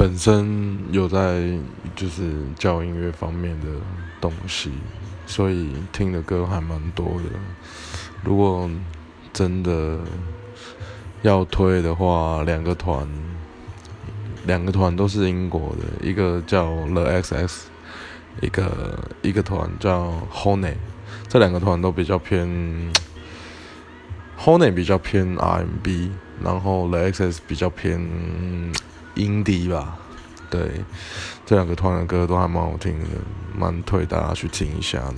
本身有在就是教音乐方面的东西，所以听的歌还蛮多的。如果真的要推的话，两个团，两个团都是英国的，一个叫 The XX，一个一个团叫 Honey，这两个团都比较偏。Honey 比较偏 RMB，然后 The X 比较偏音迪吧，对，这两个团的歌都还蛮好听的，蛮推大家去听一下的。